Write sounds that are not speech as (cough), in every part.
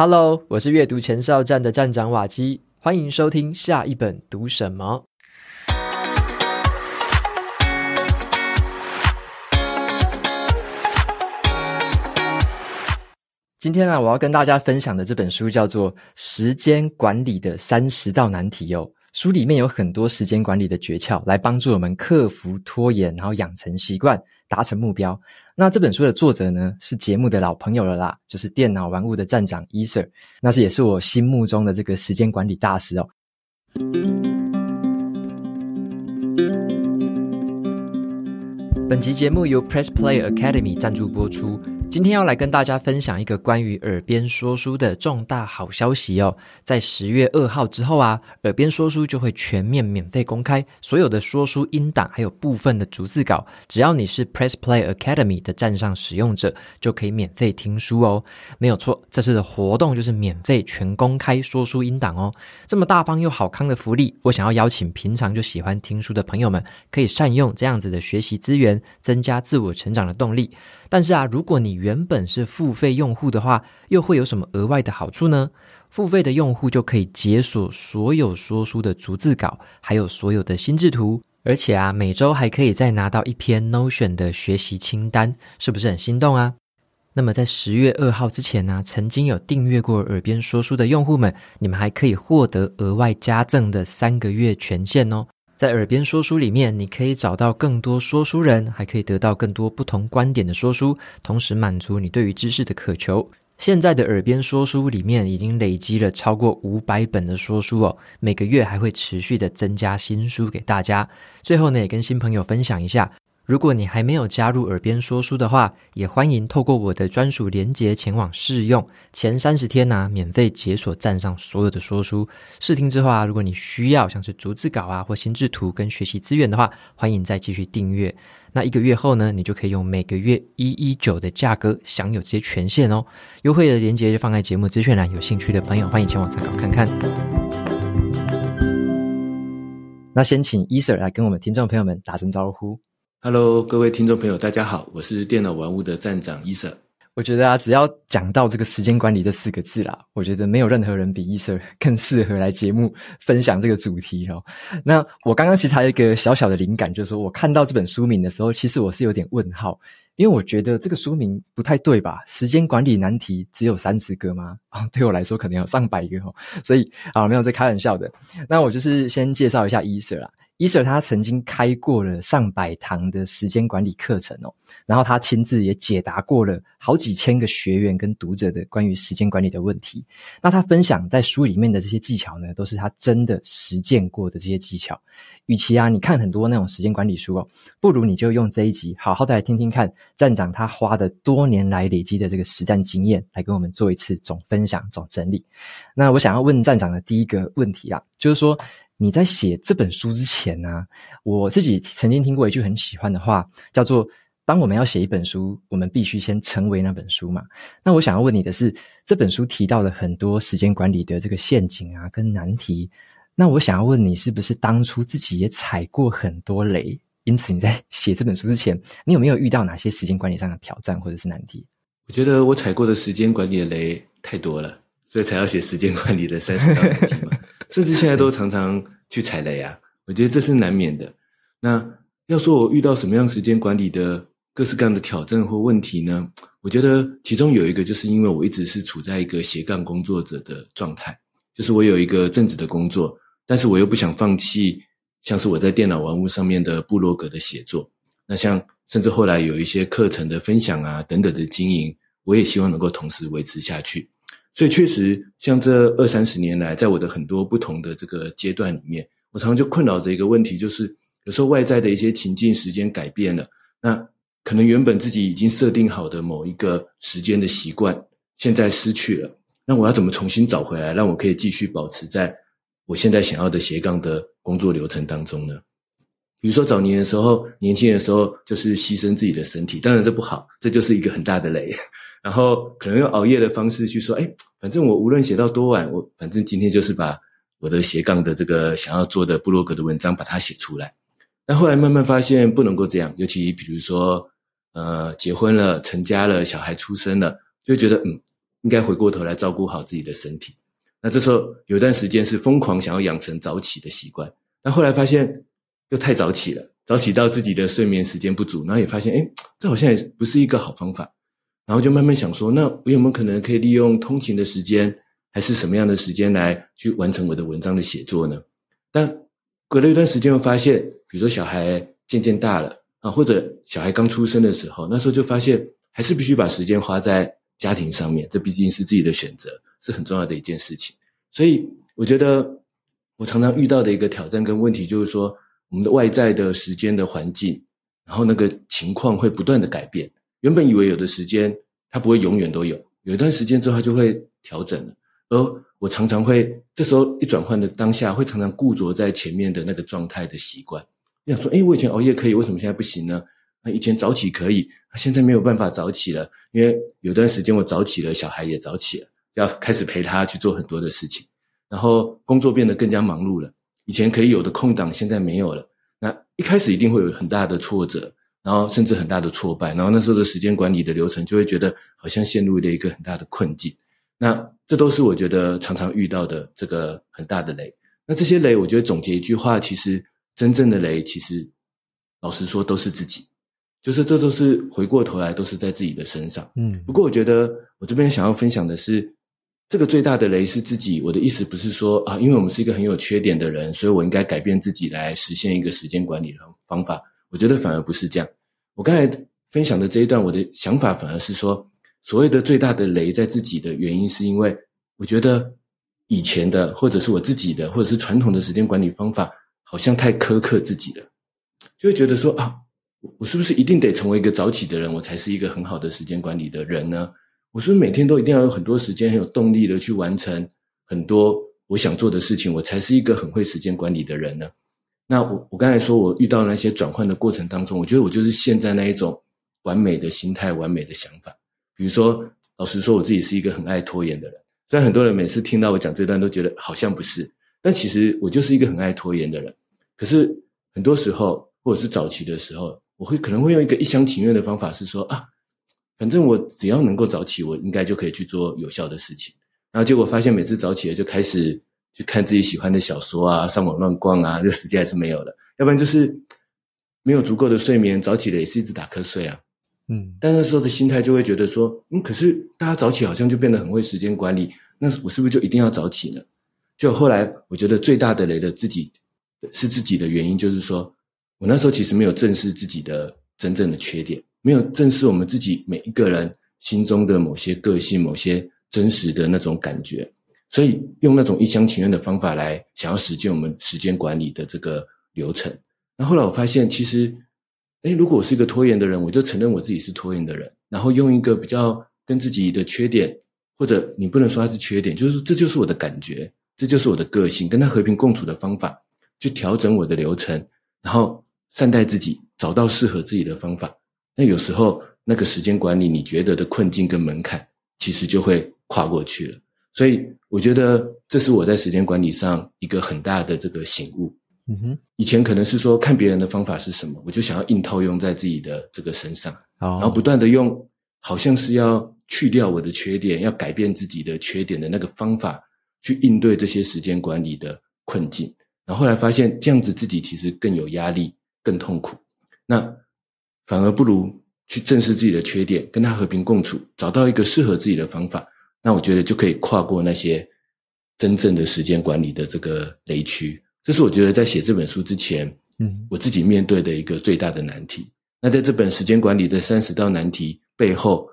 Hello，我是阅读前哨站的站长瓦基，欢迎收听下一本读什么。今天啊，我要跟大家分享的这本书叫做《时间管理的三十道难题》哦。书里面有很多时间管理的诀窍，来帮助我们克服拖延，然后养成习惯，达成目标。那这本书的作者呢，是节目的老朋友了啦，就是电脑玩物的站长 Ether，那是也是我心目中的这个时间管理大师哦。本集节目由 Press Play Academy 赞助播出。今天要来跟大家分享一个关于耳边说书的重大好消息哦，在十月二号之后啊，耳边说书就会全面免费公开，所有的说书音档还有部分的逐字稿，只要你是 Press Play Academy 的站上使用者，就可以免费听书哦。没有错，这次的活动就是免费全公开说书音档哦。这么大方又好康的福利，我想要邀请平常就喜欢听书的朋友们，可以善用这样子的学习资源，增加自我成长的动力。但是啊，如果你原本是付费用户的话，又会有什么额外的好处呢？付费的用户就可以解锁所有说书的逐字稿，还有所有的心智图，而且啊，每周还可以再拿到一篇 Notion 的学习清单，是不是很心动啊？那么在十月二号之前呢、曾经有订阅过耳边说书的用户们，你们还可以获得额外加赠的三个月权限哦。在耳边说书里面，你可以找到更多说书人，还可以得到更多不同观点的说书，同时满足你对于知识的渴求。现在的耳边说书里面已经累积了超过五百本的说书哦，每个月还会持续的增加新书给大家。最后呢，也跟新朋友分享一下。如果你还没有加入耳边说书的话，也欢迎透过我的专属连结前往试用。前三十天呢、免费解锁站上所有的说书。试听之后啊，如果你需要像是逐字稿啊或心智图跟学习资源的话，欢迎再继续订阅。那一个月后呢，你就可以用每个月一一九的价格享有这些权限哦。优惠的连结就放在节目资讯栏，有兴趣的朋友欢迎前往参考看看。那先请 Ether 来跟我们听众朋友们打声招呼。Hello，各位听众朋友，大家好，我是电脑玩物的站长 Ether。我觉得啊，只要讲到这个时间管理这四个字啦，我觉得没有任何人比 Ether 更适合来节目分享这个主题哦。那我刚刚其实还有一个小小的灵感，就是说我看到这本书名的时候，其实我是有点问号，因为我觉得这个书名不太对吧？时间管理难题只有三十个吗？(laughs) 哦，对我来说可能有上百个哦。所以啊，没有在开玩笑的。那我就是先介绍一下 Ether 啦。Ether 他曾经开过了上百堂的时间管理课程哦，然后他亲自也解答过了好几千个学员跟读者的关于时间管理的问题。那他分享在书里面的这些技巧呢，都是他真的实践过的这些技巧。与其啊，你看很多那种时间管理书哦，不如你就用这一集好好的来听听看站长他花的多年来累积的这个实战经验，来跟我们做一次总分享、总整理。那我想要问站长的第一个问题啊，就是说。你在写这本书之前呢、我自己曾经听过一句很喜欢的话，叫做“当我们要写一本书，我们必须先成为那本书嘛”。那我想要问你的是，这本书提到了很多时间管理的这个陷阱啊，跟难题。那我想要问你，是不是当初自己也踩过很多雷？因此你在 (laughs) 写这本书之前，你有没有遇到哪些时间管理上的挑战或者是难题？我觉得我踩过的时间管理的雷太多了，所以才要写时间管理的三十道难题。甚至现在都常常去踩雷啊，我觉得这是难免的。那要说我遇到什么样时间管理的各式各样的挑战或问题呢？我觉得其中有一个，就是因为我一直是处在一个斜杠工作者的状态，就是我有一个正职的工作，但是我又不想放弃，像是我在电脑玩物上面的部落格的写作，那像甚至后来有一些课程的分享啊等等的经营，我也希望能够同时维持下去。所以确实，像这二三十年来，在我的很多不同的这个阶段里面，我常常就困扰着一个问题，就是有时候外在的一些情境时间改变了，那可能原本自己已经设定好的某一个时间的习惯，现在失去了，那我要怎么重新找回来，让我可以继续保持在我现在想要的斜杠的工作流程当中呢？比如说早年的时候，年轻的时候就是牺牲自己的身体，当然这不好，这就是一个很大的雷。然后可能用熬夜的方式去说，哎，反正我无论写到多晚，我反正今天就是把我的斜杠的这个想要做的布洛格的文章把它写出来。但后来慢慢发现不能够这样，尤其比如说，呃，结婚了、成家了、小孩出生了，就觉得嗯，应该回过头来照顾好自己的身体。那这时候有段时间是疯狂想要养成早起的习惯，但后来发现又太早起了，早起到自己的睡眠时间不足，然后也发现，哎，这好像也不是一个好方法。然后就慢慢想说，那我有没有可能可以利用通勤的时间，还是什么样的时间来去完成我的文章的写作呢？但隔了一段时间，又发现，比如说小孩渐渐大了啊，或者小孩刚出生的时候，那时候就发现，还是必须把时间花在家庭上面，这毕竟是自己的选择，是很重要的一件事情。所以，我觉得我常常遇到的一个挑战跟问题，就是说，我们的外在的时间的环境，然后那个情况会不断的改变。原本以为有的时间它不会永远都有，有一段时间之后它就会调整了。而我常常会这时候一转换的当下，会常常固着在前面的那个状态的习惯。你想说，诶，我以前熬夜可以，为什么现在不行呢？啊，以前早起可以，现在没有办法早起了，因为有段时间我早起了，小孩也早起了，要开始陪他去做很多的事情，然后工作变得更加忙碌了。以前可以有的空档，现在没有了。那一开始一定会有很大的挫折。然后甚至很大的挫败，然后那时候的时间管理的流程就会觉得好像陷入了一个很大的困境。那这都是我觉得常常遇到的这个很大的雷。那这些雷，我觉得总结一句话，其实真正的雷，其实老实说都是自己，就是这都是回过头来都是在自己的身上。嗯。不过我觉得我这边想要分享的是，这个最大的雷是自己。我的意思不是说啊，因为我们是一个很有缺点的人，所以我应该改变自己来实现一个时间管理的方法。我觉得反而不是这样。我刚才分享的这一段，我的想法反而是说，所谓的最大的雷在自己的原因，是因为我觉得以前的，或者是我自己的，或者是传统的时间管理方法，好像太苛刻自己了，就会觉得说啊，我是不是一定得成为一个早起的人，我才是一个很好的时间管理的人呢？我是不是每天都一定要有很多时间，很有动力的去完成很多我想做的事情，我才是一个很会时间管理的人呢？那我我刚才说，我遇到那些转换的过程当中，我觉得我就是陷在那一种完美的心态、完美的想法。比如说，老实说，我自己是一个很爱拖延的人。虽然很多人每次听到我讲这段都觉得好像不是，但其实我就是一个很爱拖延的人。可是很多时候，或者是早期的时候，我会可能会用一个一厢情愿的方法，是说啊，反正我只要能够早起，我应该就可以去做有效的事情。然后结果发现，每次早起了就开始。去看自己喜欢的小说啊，上网乱逛啊，这时间还是没有的。要不然就是没有足够的睡眠，早起了也是一直打瞌睡啊。嗯，但那时候的心态就会觉得说，嗯，可是大家早起好像就变得很会时间管理，那我是不是就一定要早起呢？就后来我觉得最大的雷的自己是自己的原因，就是说我那时候其实没有正视自己的真正的缺点，没有正视我们自己每一个人心中的某些个性、某些真实的那种感觉。所以用那种一厢情愿的方法来想要实践我们时间管理的这个流程，那后来我发现，其实，诶，如果我是一个拖延的人，我就承认我自己是拖延的人，然后用一个比较跟自己的缺点，或者你不能说它是缺点，就是这就是我的感觉，这就是我的个性，跟他和平共处的方法，去调整我的流程，然后善待自己，找到适合自己的方法。那有时候那个时间管理你觉得的困境跟门槛，其实就会跨过去了。所以我觉得这是我在时间管理上一个很大的这个醒悟。嗯哼，以前可能是说看别人的方法是什么，我就想要硬套用在自己的这个身上，然后不断的用，好像是要去掉我的缺点，要改变自己的缺点的那个方法去应对这些时间管理的困境。然后后来发现这样子自己其实更有压力，更痛苦。那反而不如去正视自己的缺点，跟他和平共处，找到一个适合自己的方法。那我觉得就可以跨过那些真正的时间管理的这个雷区，这是我觉得在写这本书之前，嗯，我自己面对的一个最大的难题。那在这本时间管理的三十道难题背后，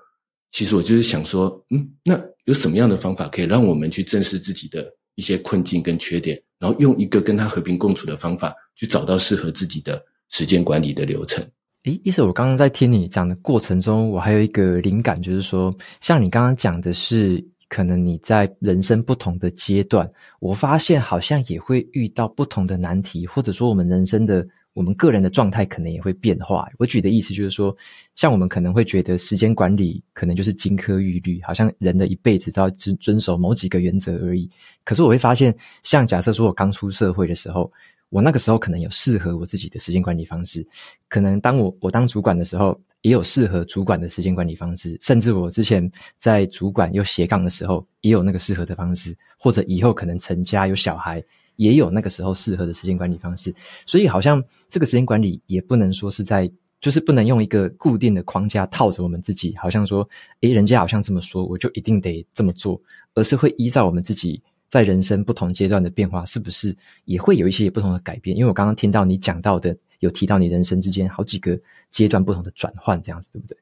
其实我就是想说，嗯，那有什么样的方法可以让我们去正视自己的一些困境跟缺点，然后用一个跟他和平共处的方法，去找到适合自己的时间管理的流程。诶，意思我刚刚在听你讲的过程中，我还有一个灵感，就是说，像你刚刚讲的是，可能你在人生不同的阶段，我发现好像也会遇到不同的难题，或者说我们人生的我们个人的状态可能也会变化。我举的意思就是说，像我们可能会觉得时间管理可能就是金科玉律，好像人的一辈子都要遵遵守某几个原则而已。可是我会发现，像假设说我刚出社会的时候。我那个时候可能有适合我自己的时间管理方式，可能当我我当主管的时候，也有适合主管的时间管理方式，甚至我之前在主管又斜杠的时候，也有那个适合的方式，或者以后可能成家有小孩，也有那个时候适合的时间管理方式。所以好像这个时间管理也不能说是在，就是不能用一个固定的框架套着我们自己，好像说，诶，人家好像这么说，我就一定得这么做，而是会依照我们自己。在人生不同阶段的变化，是不是也会有一些不同的改变？因为我刚刚听到你讲到的，有提到你人生之间好几个阶段不同的转换，这样子对不对？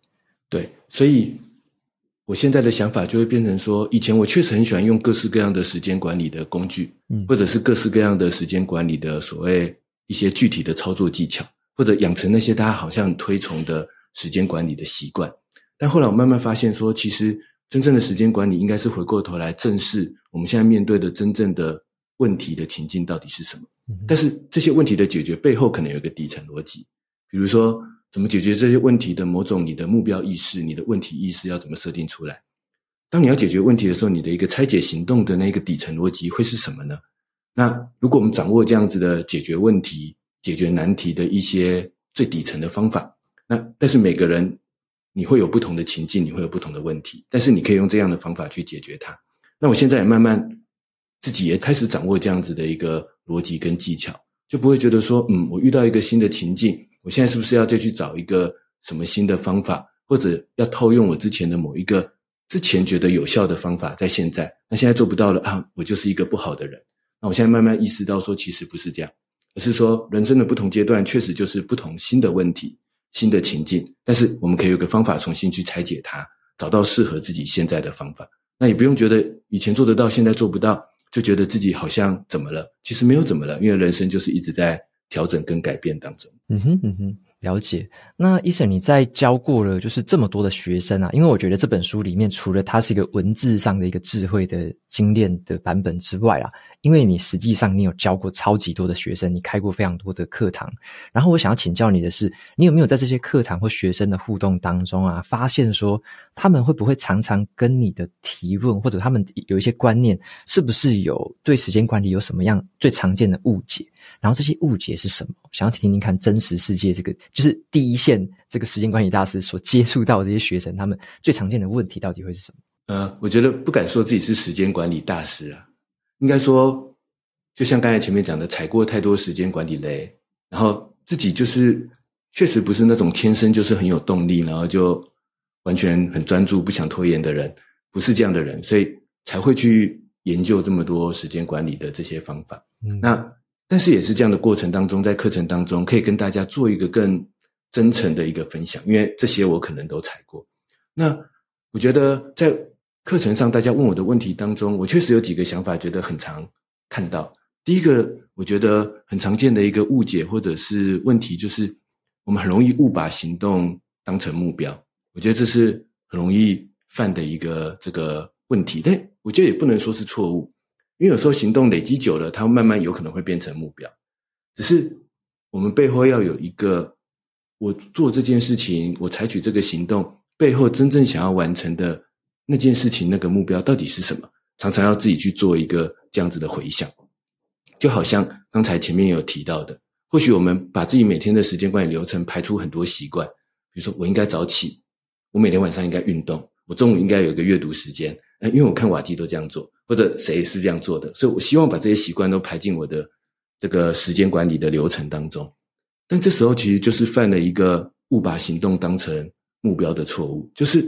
对，所以我现在的想法就会变成说，以前我确实很喜欢用各式各样的时间管理的工具，嗯，或者是各式各样的时间管理的所谓一些具体的操作技巧，或者养成那些大家好像推崇的时间管理的习惯。但后来我慢慢发现说，其实。真正的时间管理应该是回过头来正视我们现在面对的真正的问题的情境到底是什么。但是这些问题的解决背后可能有一个底层逻辑，比如说怎么解决这些问题的某种你的目标意识、你的问题意识要怎么设定出来。当你要解决问题的时候，你的一个拆解行动的那个底层逻辑会是什么呢？那如果我们掌握这样子的解决问题、解决难题的一些最底层的方法，那但是每个人。你会有不同的情境，你会有不同的问题，但是你可以用这样的方法去解决它。那我现在也慢慢自己也开始掌握这样子的一个逻辑跟技巧，就不会觉得说，嗯，我遇到一个新的情境，我现在是不是要再去找一个什么新的方法，或者要套用我之前的某一个之前觉得有效的方法，在现在，那现在做不到了啊，我就是一个不好的人。那我现在慢慢意识到说，其实不是这样，而是说人生的不同阶段确实就是不同新的问题。新的情境，但是我们可以有个方法重新去拆解它，找到适合自己现在的方法。那也不用觉得以前做得到，现在做不到，就觉得自己好像怎么了？其实没有怎么了，因为人生就是一直在调整跟改变当中。嗯哼，嗯哼。了解，那 Eason 你在教过了就是这么多的学生啊，因为我觉得这本书里面除了它是一个文字上的一个智慧的精炼的版本之外啊，因为你实际上你有教过超级多的学生，你开过非常多的课堂，然后我想要请教你的是，你有没有在这些课堂或学生的互动当中啊，发现说他们会不会常常跟你的提问或者他们有一些观念，是不是有对时间管理有什么样最常见的误解？然后这些误解是什么？想要听听看真实世界这个，就是第一线这个时间管理大师所接触到的这些学生，他们最常见的问题到底会是什么？呃，我觉得不敢说自己是时间管理大师啊，应该说，就像刚才前面讲的，踩过太多时间管理雷，然后自己就是确实不是那种天生就是很有动力，然后就完全很专注不想拖延的人，不是这样的人，所以才会去研究这么多时间管理的这些方法。嗯，那。但是也是这样的过程当中，在课程当中可以跟大家做一个更真诚的一个分享，因为这些我可能都踩过。那我觉得在课程上大家问我的问题当中，我确实有几个想法，觉得很常看到。第一个，我觉得很常见的一个误解或者是问题，就是我们很容易误把行动当成目标。我觉得这是很容易犯的一个这个问题，但我觉得也不能说是错误。因为有时候行动累积久了，它慢慢有可能会变成目标。只是我们背后要有一个，我做这件事情，我采取这个行动背后真正想要完成的那件事情，那个目标到底是什么？常常要自己去做一个这样子的回想。就好像刚才前面有提到的，或许我们把自己每天的时间管理流程排出很多习惯，比如说我应该早起，我每天晚上应该运动，我中午应该有一个阅读时间。因为我看瓦基都这样做，或者谁是这样做的，所以我希望把这些习惯都排进我的这个时间管理的流程当中。但这时候其实就是犯了一个误把行动当成目标的错误。就是，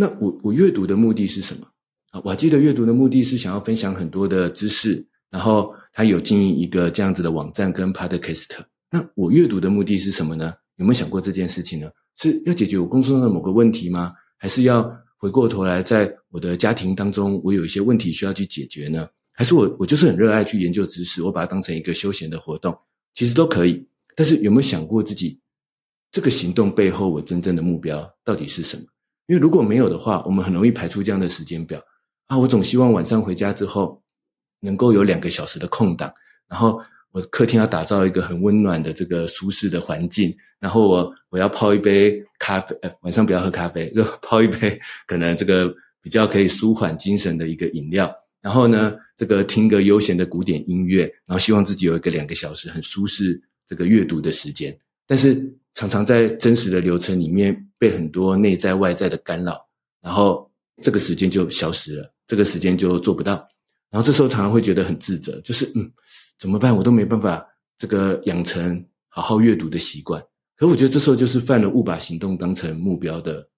那我我阅读的目的是什么？啊，瓦基的阅读的目的是想要分享很多的知识，然后他有经营一个这样子的网站跟 Podcast。那我阅读的目的是什么呢？有没有想过这件事情呢？是要解决我工作上的某个问题吗？还是要？回过头来，在我的家庭当中，我有一些问题需要去解决呢？还是我我就是很热爱去研究知识，我把它当成一个休闲的活动，其实都可以。但是有没有想过自己这个行动背后我真正的目标到底是什么？因为如果没有的话，我们很容易排出这样的时间表啊。我总希望晚上回家之后能够有两个小时的空档，然后。我客厅要打造一个很温暖的这个舒适的环境，然后我我要泡一杯咖啡，呃，晚上不要喝咖啡，就 (laughs) 泡一杯可能这个比较可以舒缓精神的一个饮料，然后呢，这个听个悠闲的古典音乐，然后希望自己有一个两个小时很舒适这个阅读的时间。但是常常在真实的流程里面被很多内在外在的干扰，然后这个时间就消失了，这个时间就做不到。然后这时候常常会觉得很自责，就是嗯，怎么办？我都没办法这个养成好好阅读的习惯。可我觉得这时候就是犯了误把行动当成目标的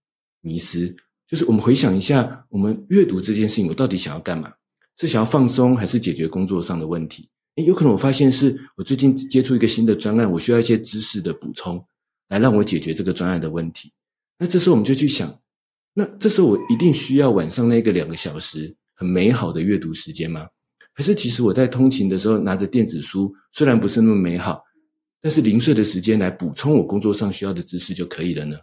迷失。就是我们回想一下，我们阅读这件事情，我到底想要干嘛？是想要放松，还是解决工作上的问题？诶，有可能我发现是我最近接触一个新的专案，我需要一些知识的补充，来让我解决这个专案的问题。那这时候我们就去想，那这时候我一定需要晚上那个两个小时很美好的阅读时间吗？还是其实我在通勤的时候拿着电子书，虽然不是那么美好，但是零碎的时间来补充我工作上需要的知识就可以了呢？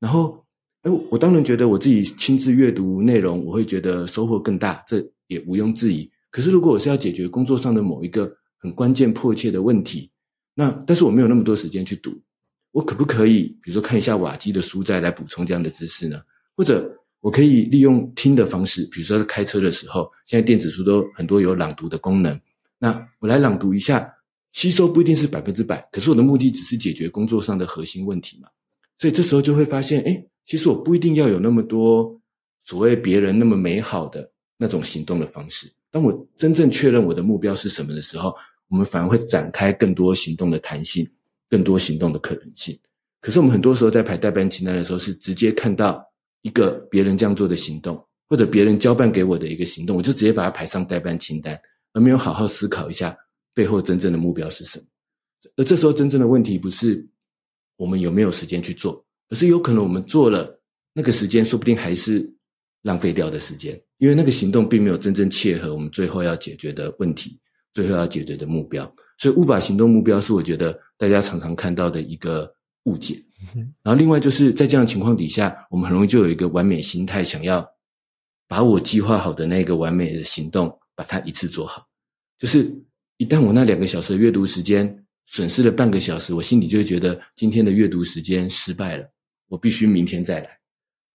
然后，诶，我当然觉得我自己亲自阅读内容，我会觉得收获更大，这也毋庸置疑。可是，如果我是要解决工作上的某一个很关键、迫切的问题，那但是我没有那么多时间去读，我可不可以，比如说看一下瓦基的书再来补充这样的知识呢？或者我可以利用听的方式，比如说开车的时候，现在电子书都很多有朗读的功能，那我来朗读一下，吸收不一定是百分之百，可是我的目的只是解决工作上的核心问题嘛。所以这时候就会发现，哎，其实我不一定要有那么多所谓别人那么美好的那种行动的方式。当我真正确认我的目标是什么的时候，我们反而会展开更多行动的弹性，更多行动的可能性。可是我们很多时候在排待办清单的时候，是直接看到一个别人这样做的行动，或者别人交办给我的一个行动，我就直接把它排上待办清单，而没有好好思考一下背后真正的目标是什么。而这时候真正的问题不是我们有没有时间去做，而是有可能我们做了那个时间，说不定还是浪费掉的时间。因为那个行动并没有真正切合我们最后要解决的问题，最后要解决的目标，所以误把行动目标是我觉得大家常常看到的一个误解。然后另外就是在这样的情况底下，我们很容易就有一个完美心态，想要把我计划好的那个完美的行动把它一次做好。就是一旦我那两个小时的阅读时间损失了半个小时，我心里就会觉得今天的阅读时间失败了，我必须明天再来。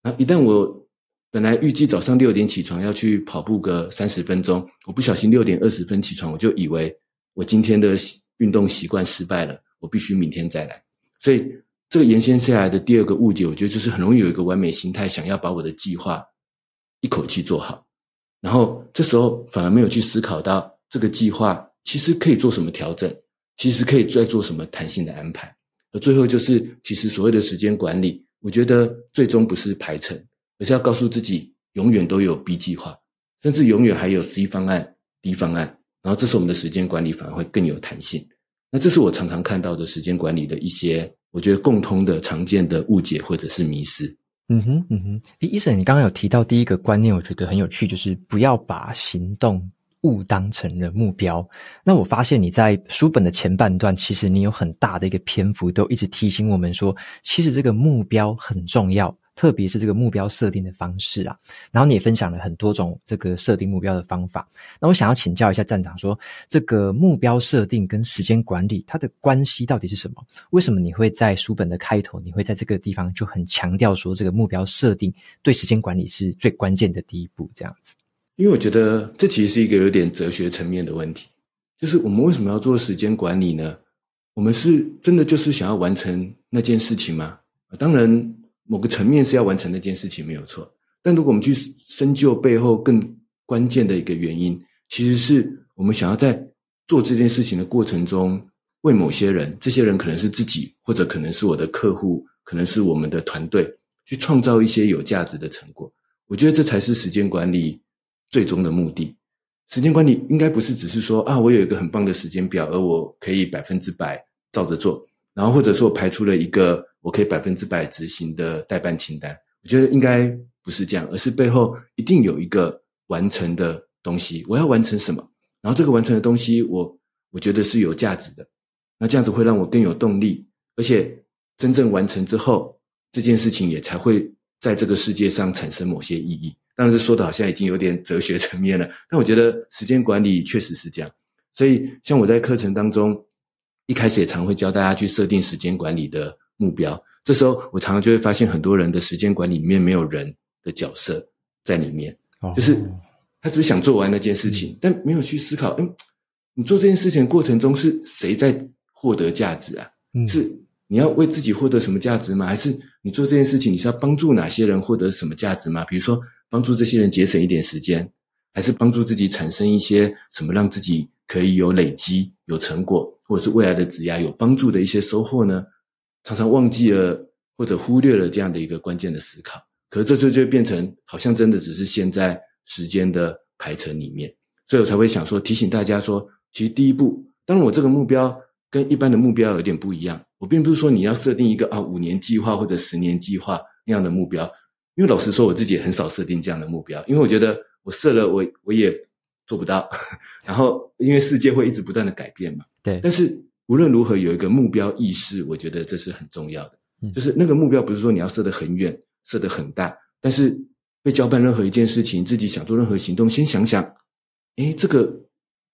然后一旦我本来预计早上六点起床要去跑步个三十分钟，我不小心六点二十分起床，我就以为我今天的运动习惯失败了，我必须明天再来。所以这个延伸下来的第二个误解，我觉得就是很容易有一个完美心态，想要把我的计划一口气做好，然后这时候反而没有去思考到这个计划其实可以做什么调整，其实可以再做什么弹性的安排。而最后就是，其实所谓的时间管理，我觉得最终不是排程。而是要告诉自己，永远都有 B 计划，甚至永远还有 C 方案、D 方案。然后，这是我们的时间管理反而会更有弹性。那这是我常常看到的时间管理的一些，我觉得共通的、常见的误解或者是迷思。嗯哼，嗯哼。诶，医生，你刚刚有提到第一个观念，我觉得很有趣，就是不要把行动误当成了目标。那我发现你在书本的前半段，其实你有很大的一个篇幅，都一直提醒我们说，其实这个目标很重要。特别是这个目标设定的方式啊，然后你也分享了很多种这个设定目标的方法。那我想要请教一下站长说，这个目标设定跟时间管理它的关系到底是什么？为什么你会在书本的开头，你会在这个地方就很强调说，这个目标设定对时间管理是最关键的第一步？这样子，因为我觉得这其实是一个有点哲学层面的问题，就是我们为什么要做时间管理呢？我们是真的就是想要完成那件事情吗？当然。某个层面是要完成那件事情没有错，但如果我们去深究背后更关键的一个原因，其实是我们想要在做这件事情的过程中，为某些人，这些人可能是自己，或者可能是我的客户，可能是我们的团队，去创造一些有价值的成果。我觉得这才是时间管理最终的目的。时间管理应该不是只是说啊，我有一个很棒的时间表，而我可以百分之百照着做，然后或者说我排出了一个。我可以百分之百执行的待办清单，我觉得应该不是这样，而是背后一定有一个完成的东西。我要完成什么？然后这个完成的东西我，我我觉得是有价值的。那这样子会让我更有动力，而且真正完成之后，这件事情也才会在这个世界上产生某些意义。当然，是说的好像已经有点哲学层面了，但我觉得时间管理确实是这样。所以，像我在课程当中一开始也常会教大家去设定时间管理的。目标，这时候我常常就会发现，很多人的时间管理里面没有人的角色在里面，就是他只想做完那件事情，嗯、但没有去思考，嗯，你做这件事情的过程中是谁在获得价值啊？嗯、是你要为自己获得什么价值吗？还是你做这件事情你是要帮助哪些人获得什么价值吗？比如说帮助这些人节省一点时间，还是帮助自己产生一些什么让自己可以有累积、有成果，或者是未来的职涯有帮助的一些收获呢？常常忘记了或者忽略了这样的一个关键的思考，可是这就就变成好像真的只是陷在时间的排程里面，所以我才会想说提醒大家说，其实第一步，当然我这个目标跟一般的目标有点不一样，我并不是说你要设定一个啊五年计划或者十年计划那样的目标，因为老实说我自己也很少设定这样的目标，因为我觉得我设了我我也做不到，(laughs) 然后因为世界会一直不断的改变嘛，对，但是。无论如何，有一个目标意识，我觉得这是很重要的。就是那个目标不是说你要设得很远、设得很大，但是被交办任何一件事情，自己想做任何行动，先想想，诶，这个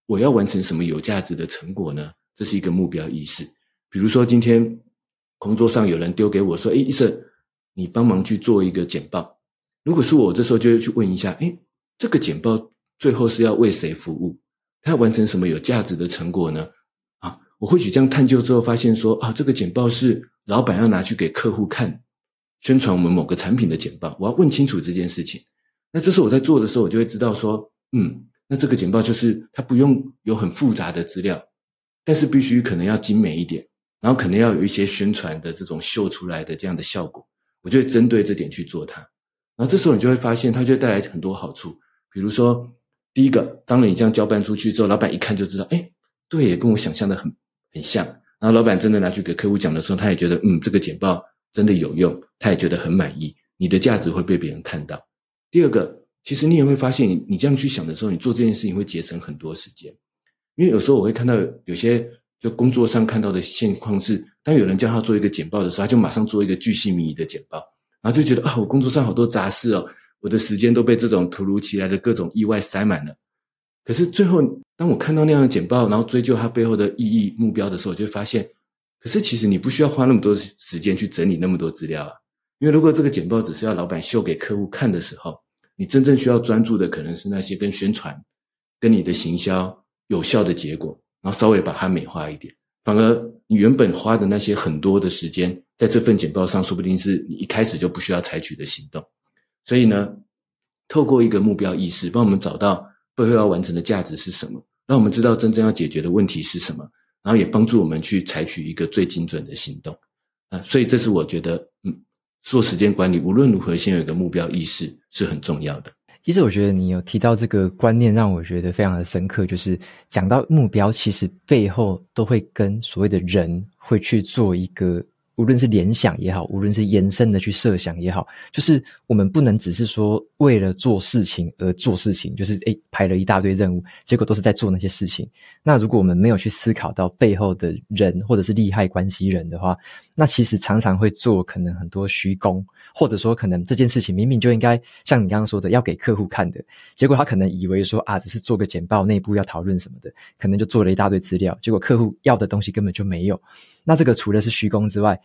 我要完成什么有价值的成果呢？这是一个目标意识。比如说今天工作上有人丢给我说：“诶，医生，你帮忙去做一个简报。”如果是我，这时候就会去问一下：“诶，这个简报最后是要为谁服务？他要完成什么有价值的成果呢？”我或许这样探究之后，发现说啊，这个简报是老板要拿去给客户看，宣传我们某个产品的简报。我要问清楚这件事情。那这时候我在做的时候，我就会知道说，嗯，那这个简报就是它不用有很复杂的资料，但是必须可能要精美一点，然后可能要有一些宣传的这种秀出来的这样的效果。我就会针对这点去做它。然后这时候你就会发现，它就会带来很多好处。比如说，第一个，当你这样交办出去之后，老板一看就知道，哎，对，跟我想象的很。很像，然后老板真的拿去给客户讲的时候，他也觉得，嗯，这个简报真的有用，他也觉得很满意。你的价值会被别人看到。第二个，其实你也会发现，你这样去想的时候，你做这件事情会节省很多时间。因为有时候我会看到有些就工作上看到的现况是，当有人叫他做一个简报的时候，他就马上做一个巨细靡遗的简报，然后就觉得啊，我工作上好多杂事哦，我的时间都被这种突如其来的各种意外塞满了。可是最后，当我看到那样的简报，然后追究它背后的意义、目标的时候，我就发现，可是其实你不需要花那么多时间去整理那么多资料啊。因为如果这个简报只是要老板秀给客户看的时候，你真正需要专注的可能是那些跟宣传、跟你的行销有效的结果，然后稍微把它美化一点。反而你原本花的那些很多的时间，在这份简报上，说不定是你一开始就不需要采取的行动。所以呢，透过一个目标意识，帮我们找到。背后要完成的价值是什么？让我们知道真正要解决的问题是什么，然后也帮助我们去采取一个最精准的行动。啊，所以这是我觉得，嗯，做时间管理无论如何，先有一个目标意识是很重要的。其实我觉得你有提到这个观念，让我觉得非常的深刻，就是讲到目标，其实背后都会跟所谓的人会去做一个。无论是联想也好，无论是延伸的去设想也好，就是我们不能只是说为了做事情而做事情，就是诶排了一大堆任务，结果都是在做那些事情。那如果我们没有去思考到背后的人或者是利害关系人的话，那其实常常会做可能很多虚功，或者说可能这件事情明明就应该像你刚刚说的要给客户看的，结果他可能以为说啊只是做个简报，内部要讨论什么的，可能就做了一大堆资料，结果客户要的东西根本就没有。那这个除了是虚功之外，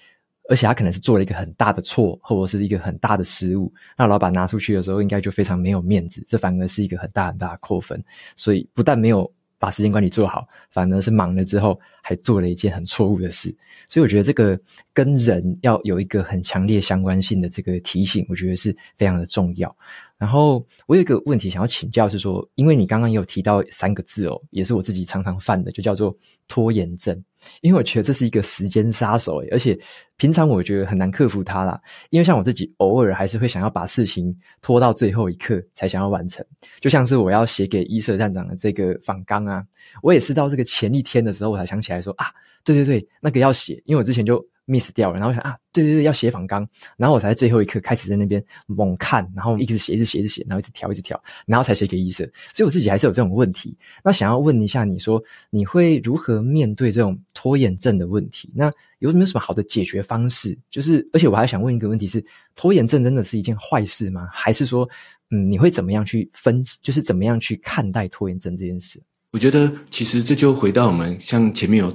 而且他可能是做了一个很大的错，或者是一个很大的失误，那老板拿出去的时候，应该就非常没有面子，这反而是一个很大很大的扣分。所以不但没有把时间管理做好，反而是忙了之后还做了一件很错误的事。所以我觉得这个跟人要有一个很强烈相关性的这个提醒，我觉得是非常的重要。然后我有一个问题想要请教，是说，因为你刚刚也有提到三个字哦，也是我自己常常犯的，就叫做拖延症。因为我觉得这是一个时间杀手，而且平常我觉得很难克服它啦。因为像我自己偶尔还是会想要把事情拖到最后一刻才想要完成，就像是我要写给伊瑟站长的这个访纲啊，我也是到这个前一天的时候我才想起来说啊，对对对，那个要写，因为我之前就。Miss 掉了，然后想啊，对对对，要写访纲，然后我才在最后一刻开始在那边猛看，然后一直写，一直写，一直写，然后一直调，一直调，然后才写给医生。所以我自己还是有这种问题。那想要问一下，你说你会如何面对这种拖延症的问题？那有没有什么好的解决方式？就是，而且我还想问一个问题是：拖延症真的是一件坏事吗？还是说，嗯，你会怎么样去分？就是怎么样去看待拖延症这件事？我觉得其实这就回到我们像前面有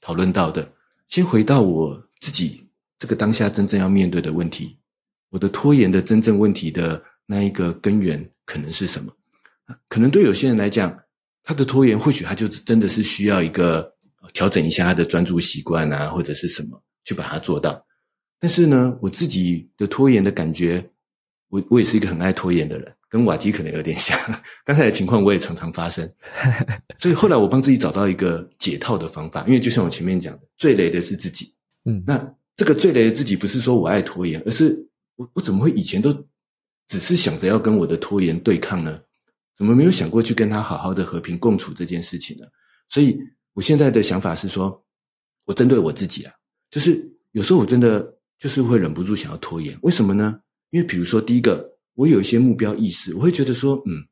讨论到的，先回到我。自己这个当下真正要面对的问题，我的拖延的真正问题的那一个根源可能是什么？可能对有些人来讲，他的拖延或许他就真的是需要一个调整一下他的专注习惯啊，或者是什么去把它做到。但是呢，我自己的拖延的感觉，我我也是一个很爱拖延的人，跟瓦基可能有点像。刚才的情况我也常常发生，(laughs) 所以后来我帮自己找到一个解套的方法，因为就像我前面讲的，最累的是自己。嗯，那这个最累的自己不是说我爱拖延，而是我我怎么会以前都只是想着要跟我的拖延对抗呢？怎么没有想过去跟他好好的和平共处这件事情呢？所以我现在的想法是说，我针对我自己啊，就是有时候我真的。就是会忍不住想要拖延，为什么呢？因为比如说，第一个，我有一些目标意识，我会觉得说，嗯，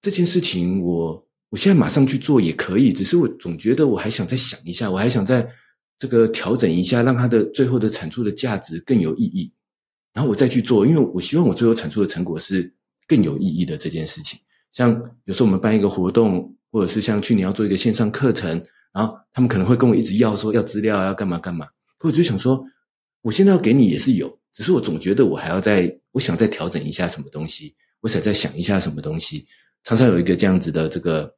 这件事情我我现在马上去做也可以，只是我总觉得我还想再想一下，我还想再这个调整一下，让它的最后的产出的价值更有意义，然后我再去做，因为我希望我最后产出的成果是更有意义的这件事情。像有时候我们办一个活动，或者是像去年要做一个线上课程，然后他们可能会跟我一直要说要资料，要干嘛干嘛，我就想说。我现在要给你也是有，只是我总觉得我还要再，我想再调整一下什么东西，我想再想一下什么东西，常常有一个这样子的这个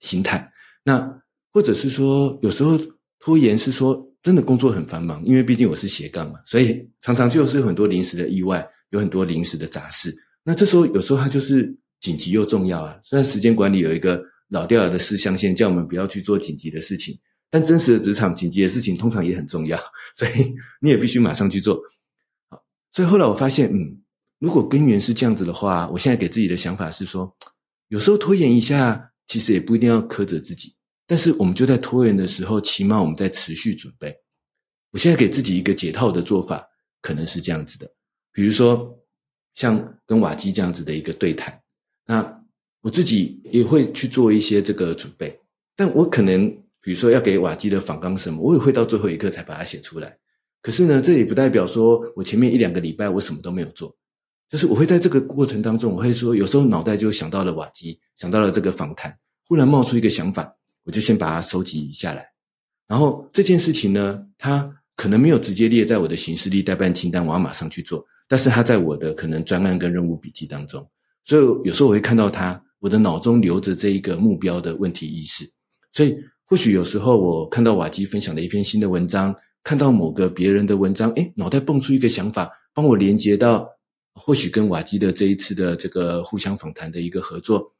心态。那或者是说，有时候拖延是说真的工作很繁忙，因为毕竟我是斜杠嘛，所以常常就是有很多临时的意外，有很多临时的杂事。那这时候有时候它就是紧急又重要啊。虽然时间管理有一个老掉了的四象限，叫我们不要去做紧急的事情。但真实的职场紧急的事情通常也很重要，所以你也必须马上去做。好，所以后来我发现，嗯，如果根源是这样子的话，我现在给自己的想法是说，有时候拖延一下，其实也不一定要苛责自己。但是我们就在拖延的时候，起码我们在持续准备。我现在给自己一个解套的做法，可能是这样子的，比如说像跟瓦基这样子的一个对谈，那我自己也会去做一些这个准备，但我可能。比如说要给瓦基的访纲什么，我也会到最后一刻才把它写出来。可是呢，这也不代表说我前面一两个礼拜我什么都没有做，就是我会在这个过程当中，我会说有时候脑袋就想到了瓦基，想到了这个访谈，忽然冒出一个想法，我就先把它收集下来。然后这件事情呢，它可能没有直接列在我的行事历代办清单，我要马上去做，但是它在我的可能专案跟任务笔记当中，所以有时候我会看到它，我的脑中留着这一个目标的问题意识，所以。或许有时候我看到瓦基分享的一篇新的文章，看到某个别人的文章，诶，脑袋蹦出一个想法，帮我连接到或许跟瓦基的这一次的这个互相访谈的一个合作，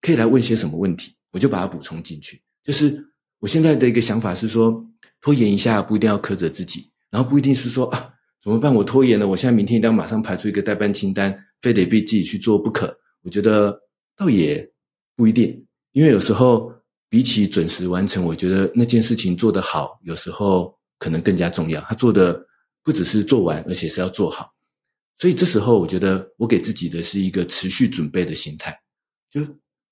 可以来问些什么问题，我就把它补充进去。就是我现在的一个想法是说，拖延一下不一定要苛责自己，然后不一定是说啊怎么办，我拖延了，我现在明天一定要马上排出一个待办清单，非得逼自己去做不可。我觉得倒也不一定，因为有时候。比起准时完成，我觉得那件事情做得好，有时候可能更加重要。他做的不只是做完，而且是要做好。所以这时候，我觉得我给自己的是一个持续准备的心态。就，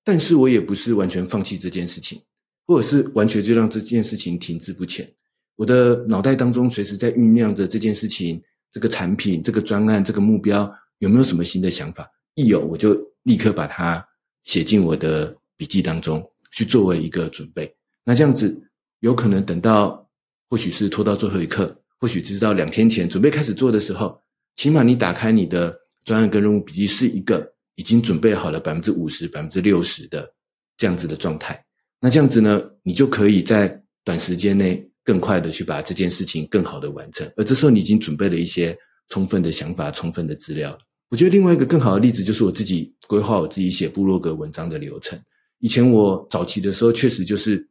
但是我也不是完全放弃这件事情，或者是完全就让这件事情停滞不前。我的脑袋当中随时在酝酿着这件事情、这个产品、这个专案、这个目标，有没有什么新的想法？一有，我就立刻把它写进我的笔记当中。去作为一个准备，那这样子有可能等到，或许是拖到最后一刻，或许直到两天前准备开始做的时候，起码你打开你的专案跟任务笔记是一个已经准备好了百分之五十、百分之六十的这样子的状态。那这样子呢，你就可以在短时间内更快的去把这件事情更好的完成。而这时候你已经准备了一些充分的想法、充分的资料。我觉得另外一个更好的例子就是我自己规划我自己写部落格文章的流程。以前我早期的时候，确实就是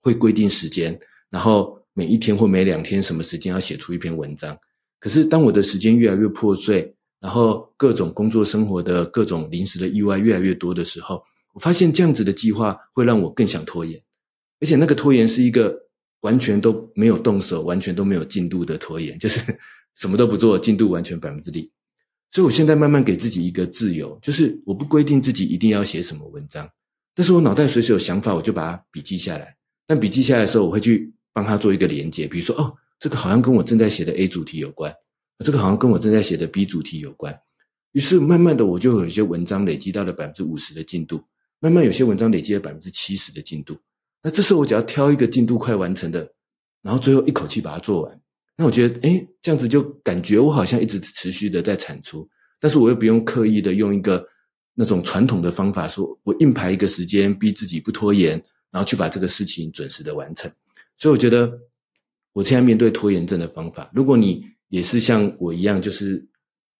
会规定时间，然后每一天或每两天什么时间要写出一篇文章。可是当我的时间越来越破碎，然后各种工作生活的各种临时的意外越来越多的时候，我发现这样子的计划会让我更想拖延，而且那个拖延是一个完全都没有动手、完全都没有进度的拖延，就是 (laughs) 什么都不做，进度完全百分之零。所以我现在慢慢给自己一个自由，就是我不规定自己一定要写什么文章。但是我脑袋随时有想法，我就把它笔记下来。但笔记下来的时候，我会去帮他做一个连接，比如说，哦，这个好像跟我正在写的 A 主题有关，这个好像跟我正在写的 B 主题有关。于是慢慢的，我就有一些文章累积到了百分之五十的进度，慢慢有些文章累积了百分之七十的进度。那这时候我只要挑一个进度快完成的，然后最后一口气把它做完。那我觉得，诶，这样子就感觉我好像一直持续的在产出，但是我又不用刻意的用一个。那种传统的方法，说我硬排一个时间，逼自己不拖延，然后去把这个事情准时的完成。所以我觉得，我现在面对拖延症的方法，如果你也是像我一样，就是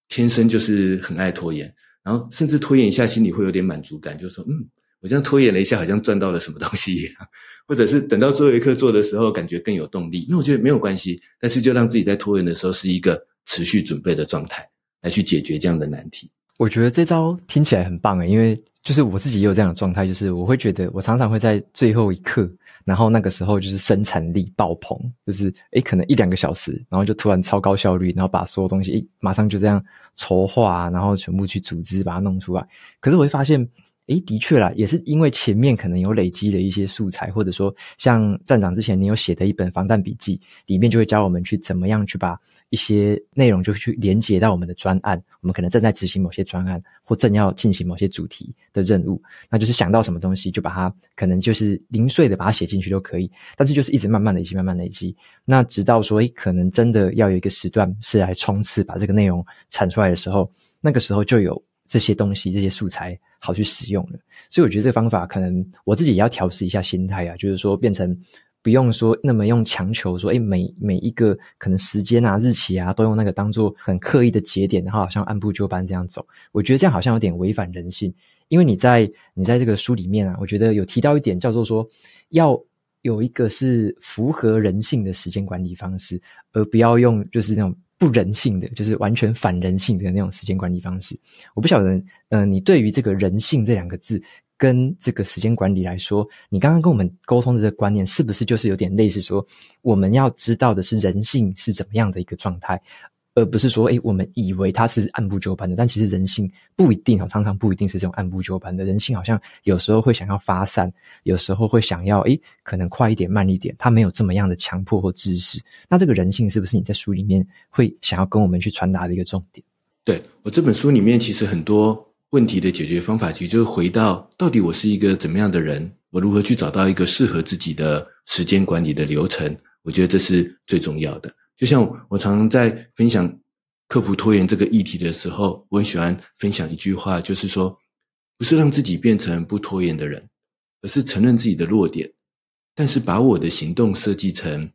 天生就是很爱拖延，然后甚至拖延一下心里会有点满足感，就是说，嗯，我这样拖延了一下，好像赚到了什么东西一样，(laughs) 或者是等到最后一刻做的时候，感觉更有动力。那我觉得没有关系，但是就让自己在拖延的时候是一个持续准备的状态，来去解决这样的难题。我觉得这招听起来很棒诶，因为就是我自己也有这样的状态，就是我会觉得我常常会在最后一刻。然后那个时候就是生产力爆棚，就是诶可能一两个小时，然后就突然超高效率，然后把所有东西诶马上就这样筹划，然后全部去组织把它弄出来。可是我会发现。诶，的确啦，也是因为前面可能有累积了一些素材，或者说像站长之前你有写的一本防弹笔记，里面就会教我们去怎么样去把一些内容就去连接到我们的专案。我们可能正在执行某些专案，或正要进行某些主题的任务，那就是想到什么东西就把它可能就是零碎的把它写进去都可以。但是就是一直慢慢累积，慢慢累积，那直到说诶，可能真的要有一个时段是来冲刺把这个内容产出来的时候，那个时候就有。这些东西，这些素材好去使用了，所以我觉得这个方法可能我自己也要调试一下心态啊，就是说变成不用说那么用强求说，诶，每每一个可能时间啊、日期啊，都用那个当做很刻意的节点，然后好像按部就班这样走。我觉得这样好像有点违反人性，因为你在你在这个书里面啊，我觉得有提到一点叫做说，要有一个是符合人性的时间管理方式，而不要用就是那种。不人性的，就是完全反人性的那种时间管理方式。我不晓得，嗯、你对于这个人性这两个字跟这个时间管理来说，你刚刚跟我们沟通的这个观念，是不是就是有点类似说，我们要知道的是人性是怎么样的一个状态？而不是说，诶，我们以为它是按部就班的，但其实人性不一定，常常不一定是这种按部就班的。人性好像有时候会想要发散，有时候会想要，诶，可能快一点、慢一点，他没有这么样的强迫或知识。那这个人性是不是你在书里面会想要跟我们去传达的一个重点？对，我这本书里面，其实很多问题的解决方法，其实就是回到到底我是一个怎么样的人，我如何去找到一个适合自己的时间管理的流程？我觉得这是最重要的。就像我常常在分享克服拖延这个议题的时候，我很喜欢分享一句话，就是说，不是让自己变成不拖延的人，而是承认自己的弱点，但是把我的行动设计成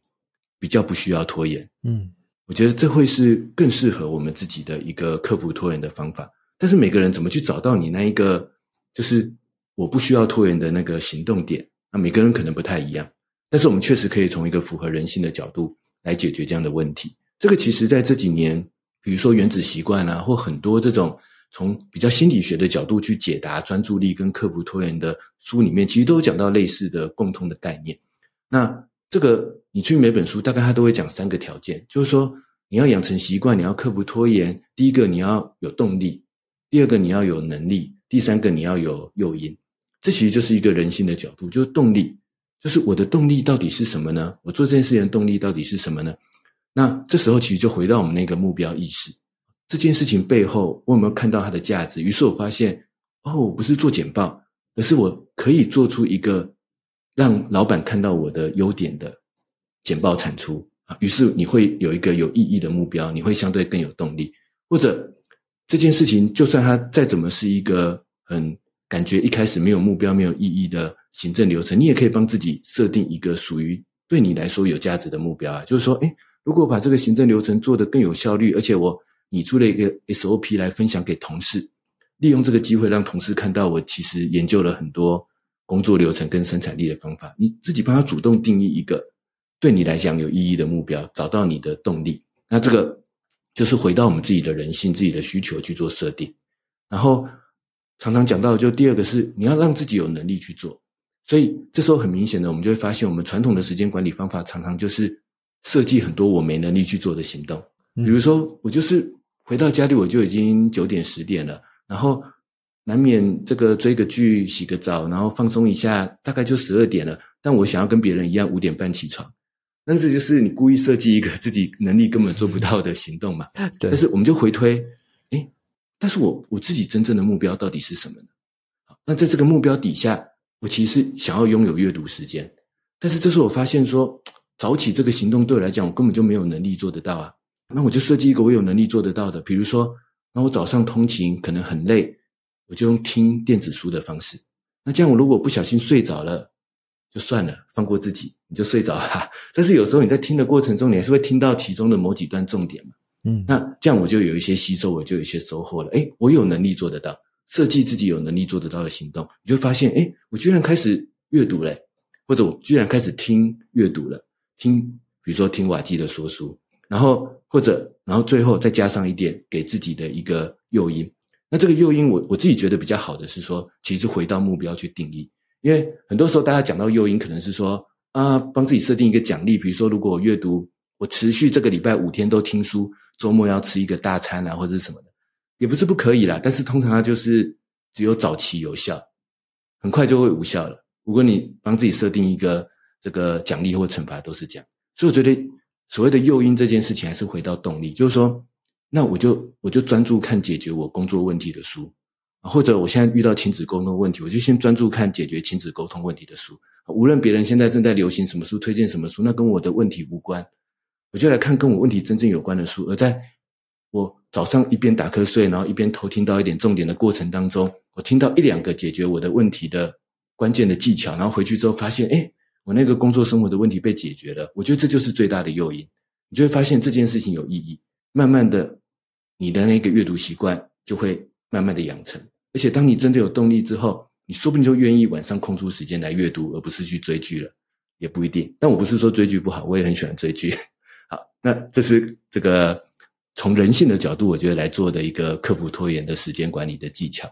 比较不需要拖延。嗯，我觉得这会是更适合我们自己的一个克服拖延的方法。但是每个人怎么去找到你那一个，就是我不需要拖延的那个行动点，那每个人可能不太一样。但是我们确实可以从一个符合人性的角度。来解决这样的问题，这个其实在这几年，比如说原子习惯啊，或很多这种从比较心理学的角度去解答专注力跟克服拖延的书里面，其实都有讲到类似的共通的概念。那这个你去每本书，大概他都会讲三个条件，就是说你要养成习惯，你要克服拖延，第一个你要有动力，第二个你要有能力，第三个你要有诱因。这其实就是一个人性的角度，就是动力。就是我的动力到底是什么呢？我做这件事情的动力到底是什么呢？那这时候其实就回到我们那个目标意识，这件事情背后我有没有看到它的价值？于是我发现，哦，我不是做简报，而是我可以做出一个让老板看到我的优点的简报产出啊。于是你会有一个有意义的目标，你会相对更有动力。或者这件事情，就算它再怎么是一个很感觉一开始没有目标、没有意义的。行政流程，你也可以帮自己设定一个属于对你来说有价值的目标啊，就是说，诶，如果把这个行政流程做得更有效率，而且我拟出了一个 SOP 来分享给同事，利用这个机会让同事看到我其实研究了很多工作流程跟生产力的方法，你自己帮他主动定义一个对你来讲有意义的目标，找到你的动力，那这个就是回到我们自己的人性、自己的需求去做设定，然后常常讲到就第二个是你要让自己有能力去做。所以这时候很明显的，我们就会发现，我们传统的时间管理方法常常就是设计很多我没能力去做的行动。比如说，我就是回到家里我就已经九点十点了，然后难免这个追个剧、洗个澡，然后放松一下，大概就十二点了。但我想要跟别人一样五点半起床，那这就是你故意设计一个自己能力根本做不到的行动嘛？(laughs) 对。但是我们就回推，诶，但是我我自己真正的目标到底是什么呢？好，那在这个目标底下。我其实想要拥有阅读时间，但是这时候我发现说，早起这个行动对我来讲，我根本就没有能力做得到啊。那我就设计一个我有能力做得到的，比如说，那我早上通勤可能很累，我就用听电子书的方式。那这样我如果不小心睡着了，就算了，放过自己，你就睡着哈。但是有时候你在听的过程中，你还是会听到其中的某几段重点嘛。嗯，那这样我就有一些吸收，我就有一些收获了。哎，我有能力做得到，设计自己有能力做得到的行动，你就发现，哎，我居然开始阅读了，或者我居然开始听阅读了，听，比如说听瓦基的说书。然后或者，然后最后再加上一点给自己的一个诱因。那这个诱因我，我自己觉得比较好的是说，其实回到目标去定义。因为很多时候大家讲到诱因，可能是说啊，帮自己设定一个奖励，比如说如果我阅读，我持续这个礼拜五天都听书，周末要吃一个大餐啊，或者是什么的，也不是不可以啦。但是通常它就是只有早期有效，很快就会无效了。如果你帮自己设定一个这个奖励或惩罚，都是这样。所以我觉得。所谓的诱因这件事情，还是回到动力，就是说，那我就我就专注看解决我工作问题的书，或者我现在遇到亲子沟通问题，我就先专注看解决亲子沟通问题的书。无论别人现在正在流行什么书，推荐什么书，那跟我的问题无关，我就来看跟我问题真正有关的书。而在我早上一边打瞌睡，然后一边偷听到一点重点的过程当中，我听到一两个解决我的问题的关键的技巧，然后回去之后发现，哎。我那个工作生活的问题被解决了，我觉得这就是最大的诱因。你就会发现这件事情有意义，慢慢的，你的那个阅读习惯就会慢慢的养成。而且当你真的有动力之后，你说不定就愿意晚上空出时间来阅读，而不是去追剧了，也不一定。但我不是说追剧不好，我也很喜欢追剧。好，那这是这个从人性的角度，我觉得来做的一个克服拖延的时间管理的技巧。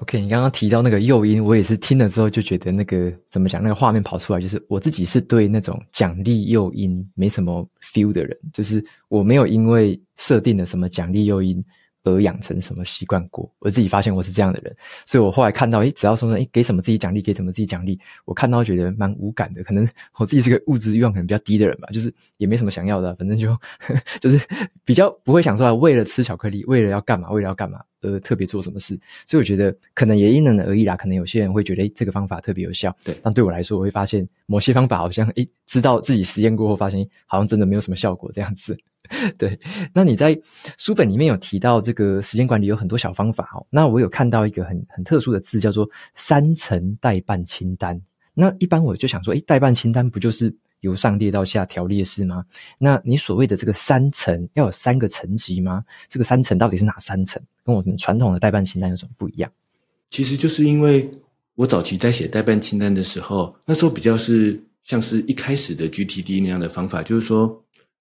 OK，你刚刚提到那个诱因，我也是听了之后就觉得那个怎么讲，那个画面跑出来，就是我自己是对那种奖励诱因没什么 feel 的人，就是我没有因为设定了什么奖励诱因。而养成什么习惯过？我自己发现我是这样的人，所以我后来看到，诶，只要说说，诶，给什么自己奖励，给什么自己奖励，我看到觉得蛮无感的。可能我自己是个物质欲望可能比较低的人吧，就是也没什么想要的，反正就呵 (laughs) 就是比较不会想说，为了吃巧克力，为了要干嘛，为了要干嘛，而特别做什么事。所以我觉得可能也因人而异啦。可能有些人会觉得，诶，这个方法特别有效，对。但对我来说，我会发现某些方法好像，诶，知道自己实验过后，发现好像真的没有什么效果这样子。(laughs) 对，那你在书本里面有提到这个时间管理有很多小方法哦。那我有看到一个很很特殊的字，叫做三层待办清单。那一般我就想说，诶，待办清单不就是由上列到下条列式吗？那你所谓的这个三层，要有三个层级吗？这个三层到底是哪三层？跟我们传统的代办清单有什么不一样？其实就是因为我早期在写代办清单的时候，那时候比较是像是一开始的 GTD 那样的方法，就是说。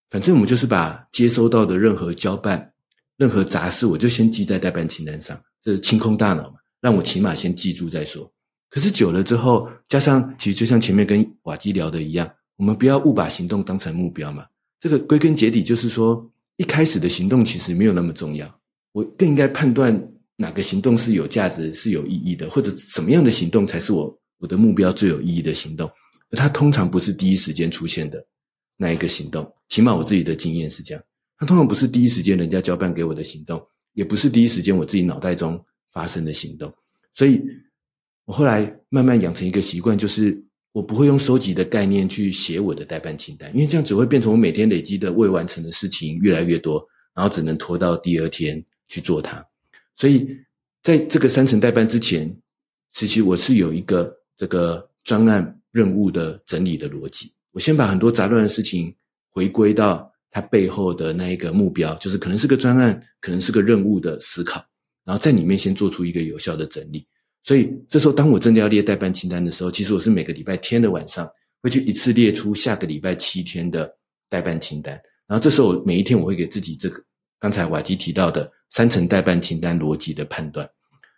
反正我们就是把接收到的任何交办、任何杂事，我就先记在代办清单上，这是清空大脑嘛，让我起码先记住再说。可是久了之后，加上其实就像前面跟瓦基聊的一样，我们不要误把行动当成目标嘛。这个归根结底就是说，一开始的行动其实没有那么重要，我更应该判断哪个行动是有价值、是有意义的，或者什么样的行动才是我我的目标最有意义的行动。而它通常不是第一时间出现的。那一个行动，起码我自己的经验是这样。它通常不是第一时间人家交办给我的行动，也不是第一时间我自己脑袋中发生的行动。所以，我后来慢慢养成一个习惯，就是我不会用收集的概念去写我的待办清单，因为这样只会变成我每天累积的未完成的事情越来越多，然后只能拖到第二天去做它。所以，在这个三层待办之前，其实我是有一个这个专案任务的整理的逻辑。我先把很多杂乱的事情回归到它背后的那一个目标，就是可能是个专案，可能是个任务的思考，然后在里面先做出一个有效的整理。所以这时候，当我真的要列待办清单的时候，其实我是每个礼拜天的晚上会去一次列出下个礼拜七天的待办清单。然后这时候，每一天我会给自己这个刚才瓦基提到的三层待办清单逻辑的判断。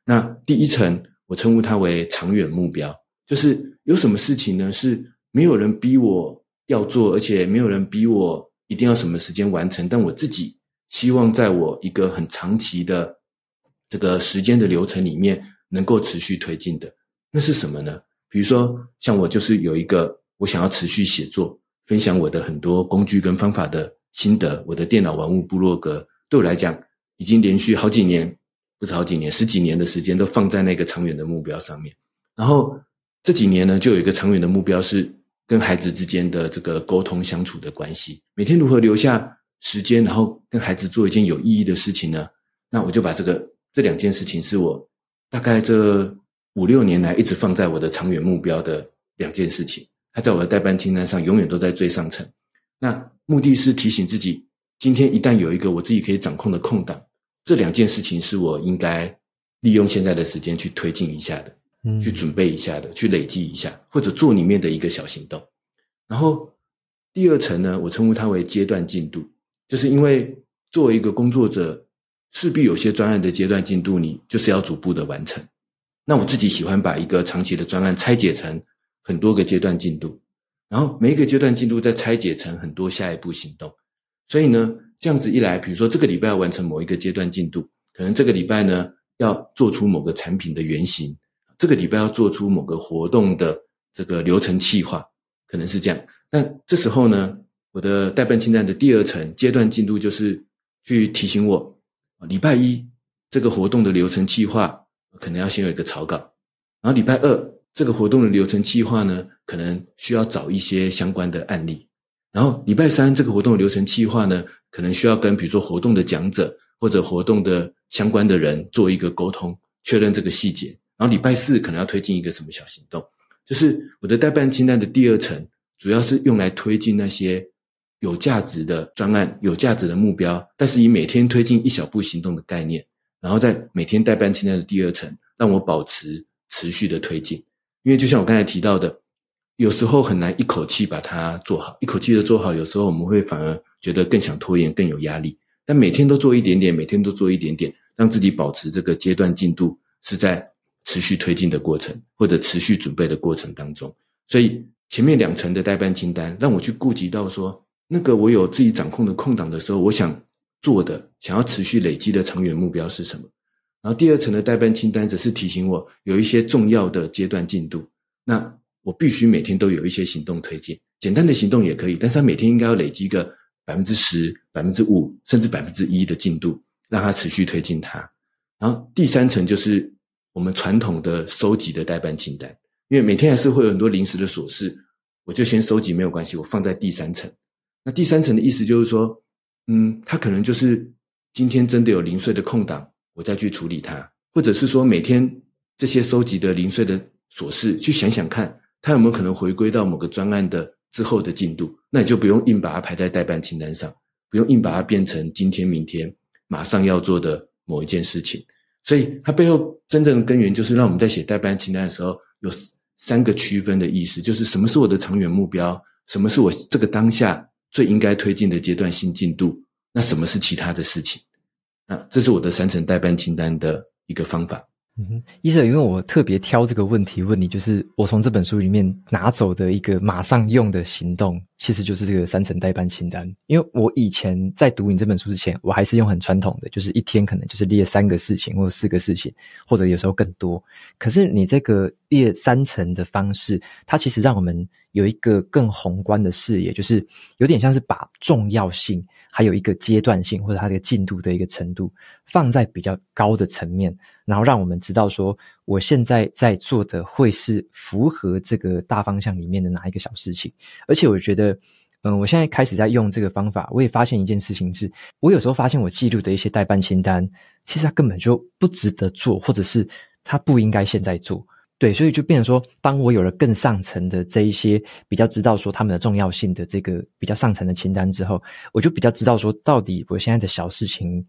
那第一层我称呼它为长远目标，就是有什么事情呢？是没有人逼我要做，而且没有人逼我一定要什么时间完成。但我自己希望在我一个很长期的这个时间的流程里面，能够持续推进的，那是什么呢？比如说，像我就是有一个我想要持续写作，分享我的很多工具跟方法的心得。我的电脑玩物部落格，对我来讲，已经连续好几年，不是好几年，十几年的时间都放在那个长远的目标上面。然后这几年呢，就有一个长远的目标是。跟孩子之间的这个沟通相处的关系，每天如何留下时间，然后跟孩子做一件有意义的事情呢？那我就把这个这两件事情是我大概这五六年来一直放在我的长远目标的两件事情，它在我的待办清单上永远都在最上层。那目的是提醒自己，今天一旦有一个我自己可以掌控的空档，这两件事情是我应该利用现在的时间去推进一下的，嗯，去准备一下的，去累积一下，或者做里面的一个小行动。然后第二层呢，我称呼它为阶段进度，就是因为作为一个工作者，势必有些专案的阶段进度，你就是要逐步的完成。那我自己喜欢把一个长期的专案拆解成很多个阶段进度，然后每一个阶段进度再拆解成很多下一步行动。所以呢，这样子一来，比如说这个礼拜要完成某一个阶段进度，可能这个礼拜呢要做出某个产品的原型，这个礼拜要做出某个活动的这个流程计划，可能是这样。那这时候呢，我的待办清单的第二层阶段进度就是去提醒我，礼拜一这个活动的流程计划可能要先有一个草稿，然后礼拜二这个活动的流程计划呢，可能需要找一些相关的案例。然后礼拜三这个活动的流程计划呢，可能需要跟比如说活动的讲者或者活动的相关的人做一个沟通，确认这个细节。然后礼拜四可能要推进一个什么小行动，就是我的待办清单的第二层，主要是用来推进那些有价值的专案、有价值的目标，但是以每天推进一小步行动的概念，然后在每天待办清单的第二层，让我保持持续的推进。因为就像我刚才提到的。有时候很难一口气把它做好，一口气的做好，有时候我们会反而觉得更想拖延，更有压力。但每天都做一点点，每天都做一点点，让自己保持这个阶段进度是在持续推进的过程，或者持续准备的过程当中。所以前面两层的待办清单，让我去顾及到说，那个我有自己掌控的空档的时候，我想做的、想要持续累积的长远目标是什么？然后第二层的待办清单则是提醒我有一些重要的阶段进度。那我必须每天都有一些行动推进，简单的行动也可以，但是他每天应该要累积个百分之十、百分之五，甚至百分之一的进度，让他持续推进它。然后第三层就是我们传统的收集的待办清单，因为每天还是会有很多临时的琐事，我就先收集没有关系，我放在第三层。那第三层的意思就是说，嗯，他可能就是今天真的有零碎的空档，我再去处理它，或者是说每天这些收集的零碎的琐事，去想想看。它有没有可能回归到某个专案的之后的进度？那你就不用硬把它排在待办清单上，不用硬把它变成今天、明天马上要做的某一件事情。所以它背后真正的根源就是让我们在写待办清单的时候有三个区分的意思，就是什么是我的长远目标，什么是我这个当下最应该推进的阶段性进度，那什么是其他的事情？那这是我的三层代办清单的一个方法。嗯哼，医生，因为我特别挑这个问题问你，就是我从这本书里面拿走的一个马上用的行动，其实就是这个三层代办清单。因为我以前在读你这本书之前，我还是用很传统的，就是一天可能就是列三个事情或者四个事情，或者有时候更多。可是你这个列三层的方式，它其实让我们有一个更宏观的视野，就是有点像是把重要性。还有一个阶段性或者它的进度的一个程度，放在比较高的层面，然后让我们知道说，我现在在做的会是符合这个大方向里面的哪一个小事情。而且我觉得，嗯，我现在开始在用这个方法，我也发现一件事情是，我有时候发现我记录的一些待办清单，其实它根本就不值得做，或者是它不应该现在做。对，所以就变成说，当我有了更上层的这一些比较知道说他们的重要性的这个比较上层的清单之后，我就比较知道说，到底我现在的小事情。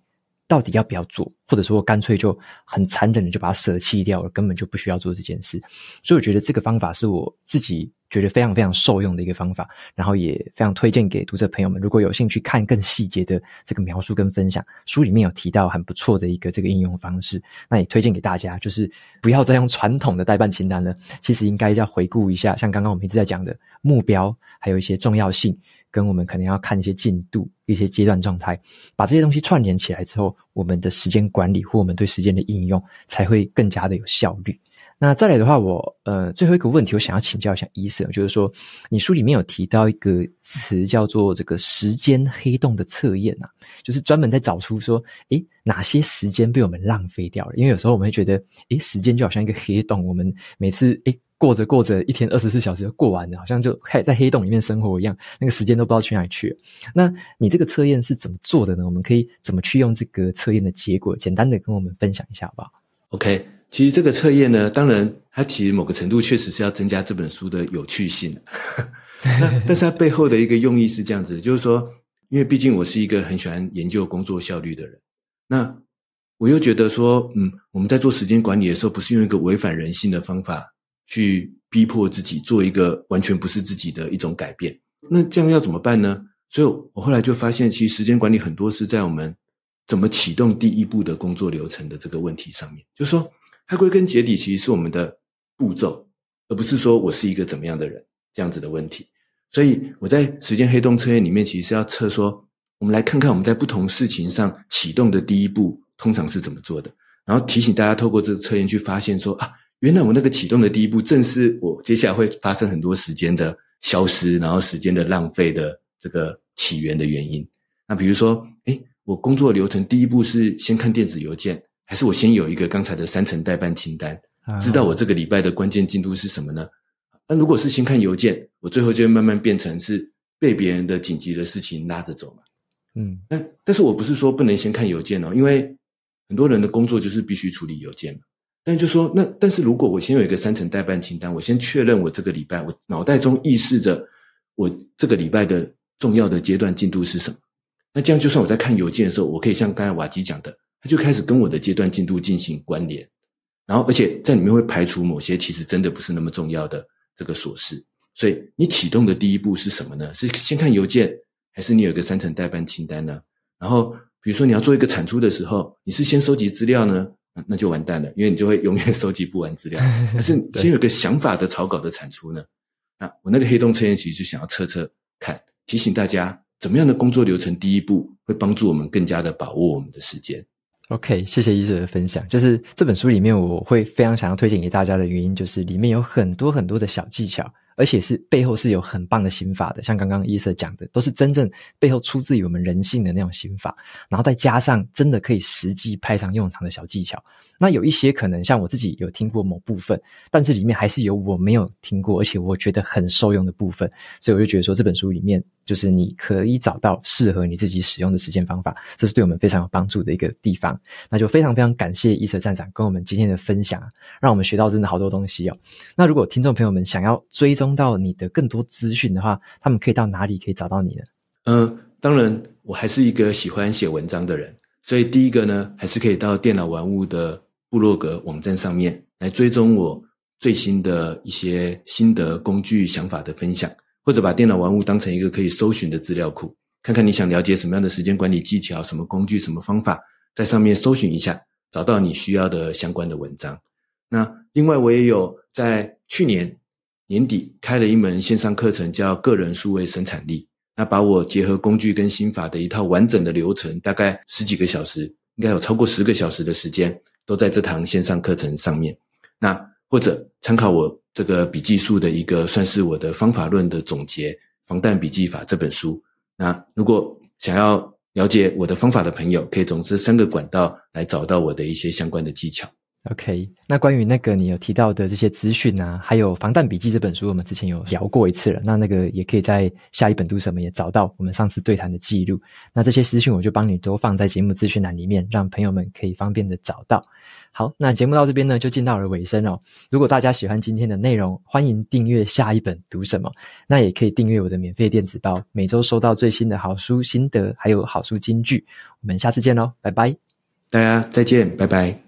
到底要不要做，或者说我干脆就很残忍的就把它舍弃掉了，根本就不需要做这件事。所以我觉得这个方法是我自己觉得非常非常受用的一个方法，然后也非常推荐给读者朋友们。如果有兴趣看更细节的这个描述跟分享，书里面有提到很不错的一个这个应用方式，那也推荐给大家，就是不要再用传统的代办清单了，其实应该要回顾一下，像刚刚我们一直在讲的目标，还有一些重要性。跟我们可能要看一些进度、一些阶段状态，把这些东西串联起来之后，我们的时间管理或我们对时间的应用才会更加的有效率。那再来的话，我呃最后一个问题，我想要请教一下医生，就是说你书里面有提到一个词叫做这个时间黑洞的测验啊，就是专门在找出说，诶，哪些时间被我们浪费掉了？因为有时候我们会觉得，诶，时间就好像一个黑洞，我们每次诶。过着过着，一天二十四小时就过完了，好像就还在黑洞里面生活一样，那个时间都不知道去哪里去了。那你这个测验是怎么做的呢？我们可以怎么去用这个测验的结果，简单的跟我们分享一下好不好？OK，其实这个测验呢，当然它其实某个程度确实是要增加这本书的有趣性。那 (laughs) 但是它背后的一个用意是这样子，就是说，因为毕竟我是一个很喜欢研究工作效率的人，那我又觉得说，嗯，我们在做时间管理的时候，不是用一个违反人性的方法去逼迫自己做一个完全不是自己的一种改变。那这样要怎么办呢？所以我后来就发现，其实时间管理很多是在我们怎么启动第一步的工作流程的这个问题上面。就是说，它归根结底其实是我们的步骤，而不是说我是一个怎么样的人这样子的问题。所以我在时间黑洞测验里面，其实是要测说，我们来看看我们在不同事情上启动的第一步通常是怎么做的，然后提醒大家透过这个测验去发现说啊，原来我那个启动的第一步正是我接下来会发生很多时间的消失，然后时间的浪费的这个起源的原因。那比如说，诶，我工作流程第一步是先看电子邮件，还是我先有一个刚才的三层代办清单，知道我这个礼拜的关键进度是什么呢？那如果是先看邮件，我最后就会慢慢变成是被别人的紧急的事情拉着走嘛。嗯，但但是我不是说不能先看邮件哦，因为很多人的工作就是必须处理邮件嘛。但就说那，但是如果我先有一个三层代办清单，我先确认我这个礼拜，我脑袋中意识着我这个礼拜的重要的阶段进度是什么，那这样就算我在看邮件的时候，我可以像刚才瓦基讲的，他就开始跟我的阶段进度进行关联，然后而且在里面会排除某些其实真的不是那么重要的。这个琐事，所以你启动的第一步是什么呢？是先看邮件，还是你有一个三层代办清单呢？然后，比如说你要做一个产出的时候，你是先收集资料呢？那就完蛋了，因为你就会永远 (laughs) 收集不完资料。但是 (laughs) 先有个想法的草稿的产出呢？那我那个黑洞测验其实就想要测测看，提醒大家怎么样的工作流程第一步会帮助我们更加的把握我们的时间。OK，谢谢医生的分享。就是这本书里面，我会非常想要推荐给大家的原因，就是里面有很多很多的小技巧，而且是背后是有很棒的心法的。像刚刚伊瑟讲的，都是真正背后出自于我们人性的那种心法，然后再加上真的可以实际派上用场的小技巧。那有一些可能像我自己有听过某部分，但是里面还是有我没有听过，而且我觉得很受用的部分，所以我就觉得说这本书里面就是你可以找到适合你自己使用的实践方法，这是对我们非常有帮助的一个地方。那就非常非常感谢伊泽站长跟我们今天的分享，让我们学到真的好多东西哦。那如果听众朋友们想要追踪到你的更多资讯的话，他们可以到哪里可以找到你呢？嗯、呃，当然，我还是一个喜欢写文章的人，所以第一个呢，还是可以到电脑玩物的。部落格网站上面来追踪我最新的一些心得、工具、想法的分享，或者把电脑玩物当成一个可以搜寻的资料库，看看你想了解什么样的时间管理技巧、什么工具、什么方法，在上面搜寻一下，找到你需要的相关的文章。那另外，我也有在去年年底开了一门线上课程，叫《个人数位生产力》，那把我结合工具跟心法的一套完整的流程，大概十几个小时，应该有超过十个小时的时间。都在这堂线上课程上面，那或者参考我这个笔记术的一个，算是我的方法论的总结，《防弹笔记法》这本书。那如果想要了解我的方法的朋友，可以从这三个管道来找到我的一些相关的技巧。OK，那关于那个你有提到的这些资讯啊，还有《防弹笔记》这本书，我们之前有聊过一次了。那那个也可以在下一本读什么也找到我们上次对谈的记录。那这些资讯我就帮你都放在节目资讯栏里面，让朋友们可以方便的找到。好，那节目到这边呢，就进到了尾声哦。如果大家喜欢今天的内容，欢迎订阅下一本读什么，那也可以订阅我的免费电子报，每周收到最新的好书心得，还有好书金句。我们下次见喽，拜拜。大家再见，拜拜。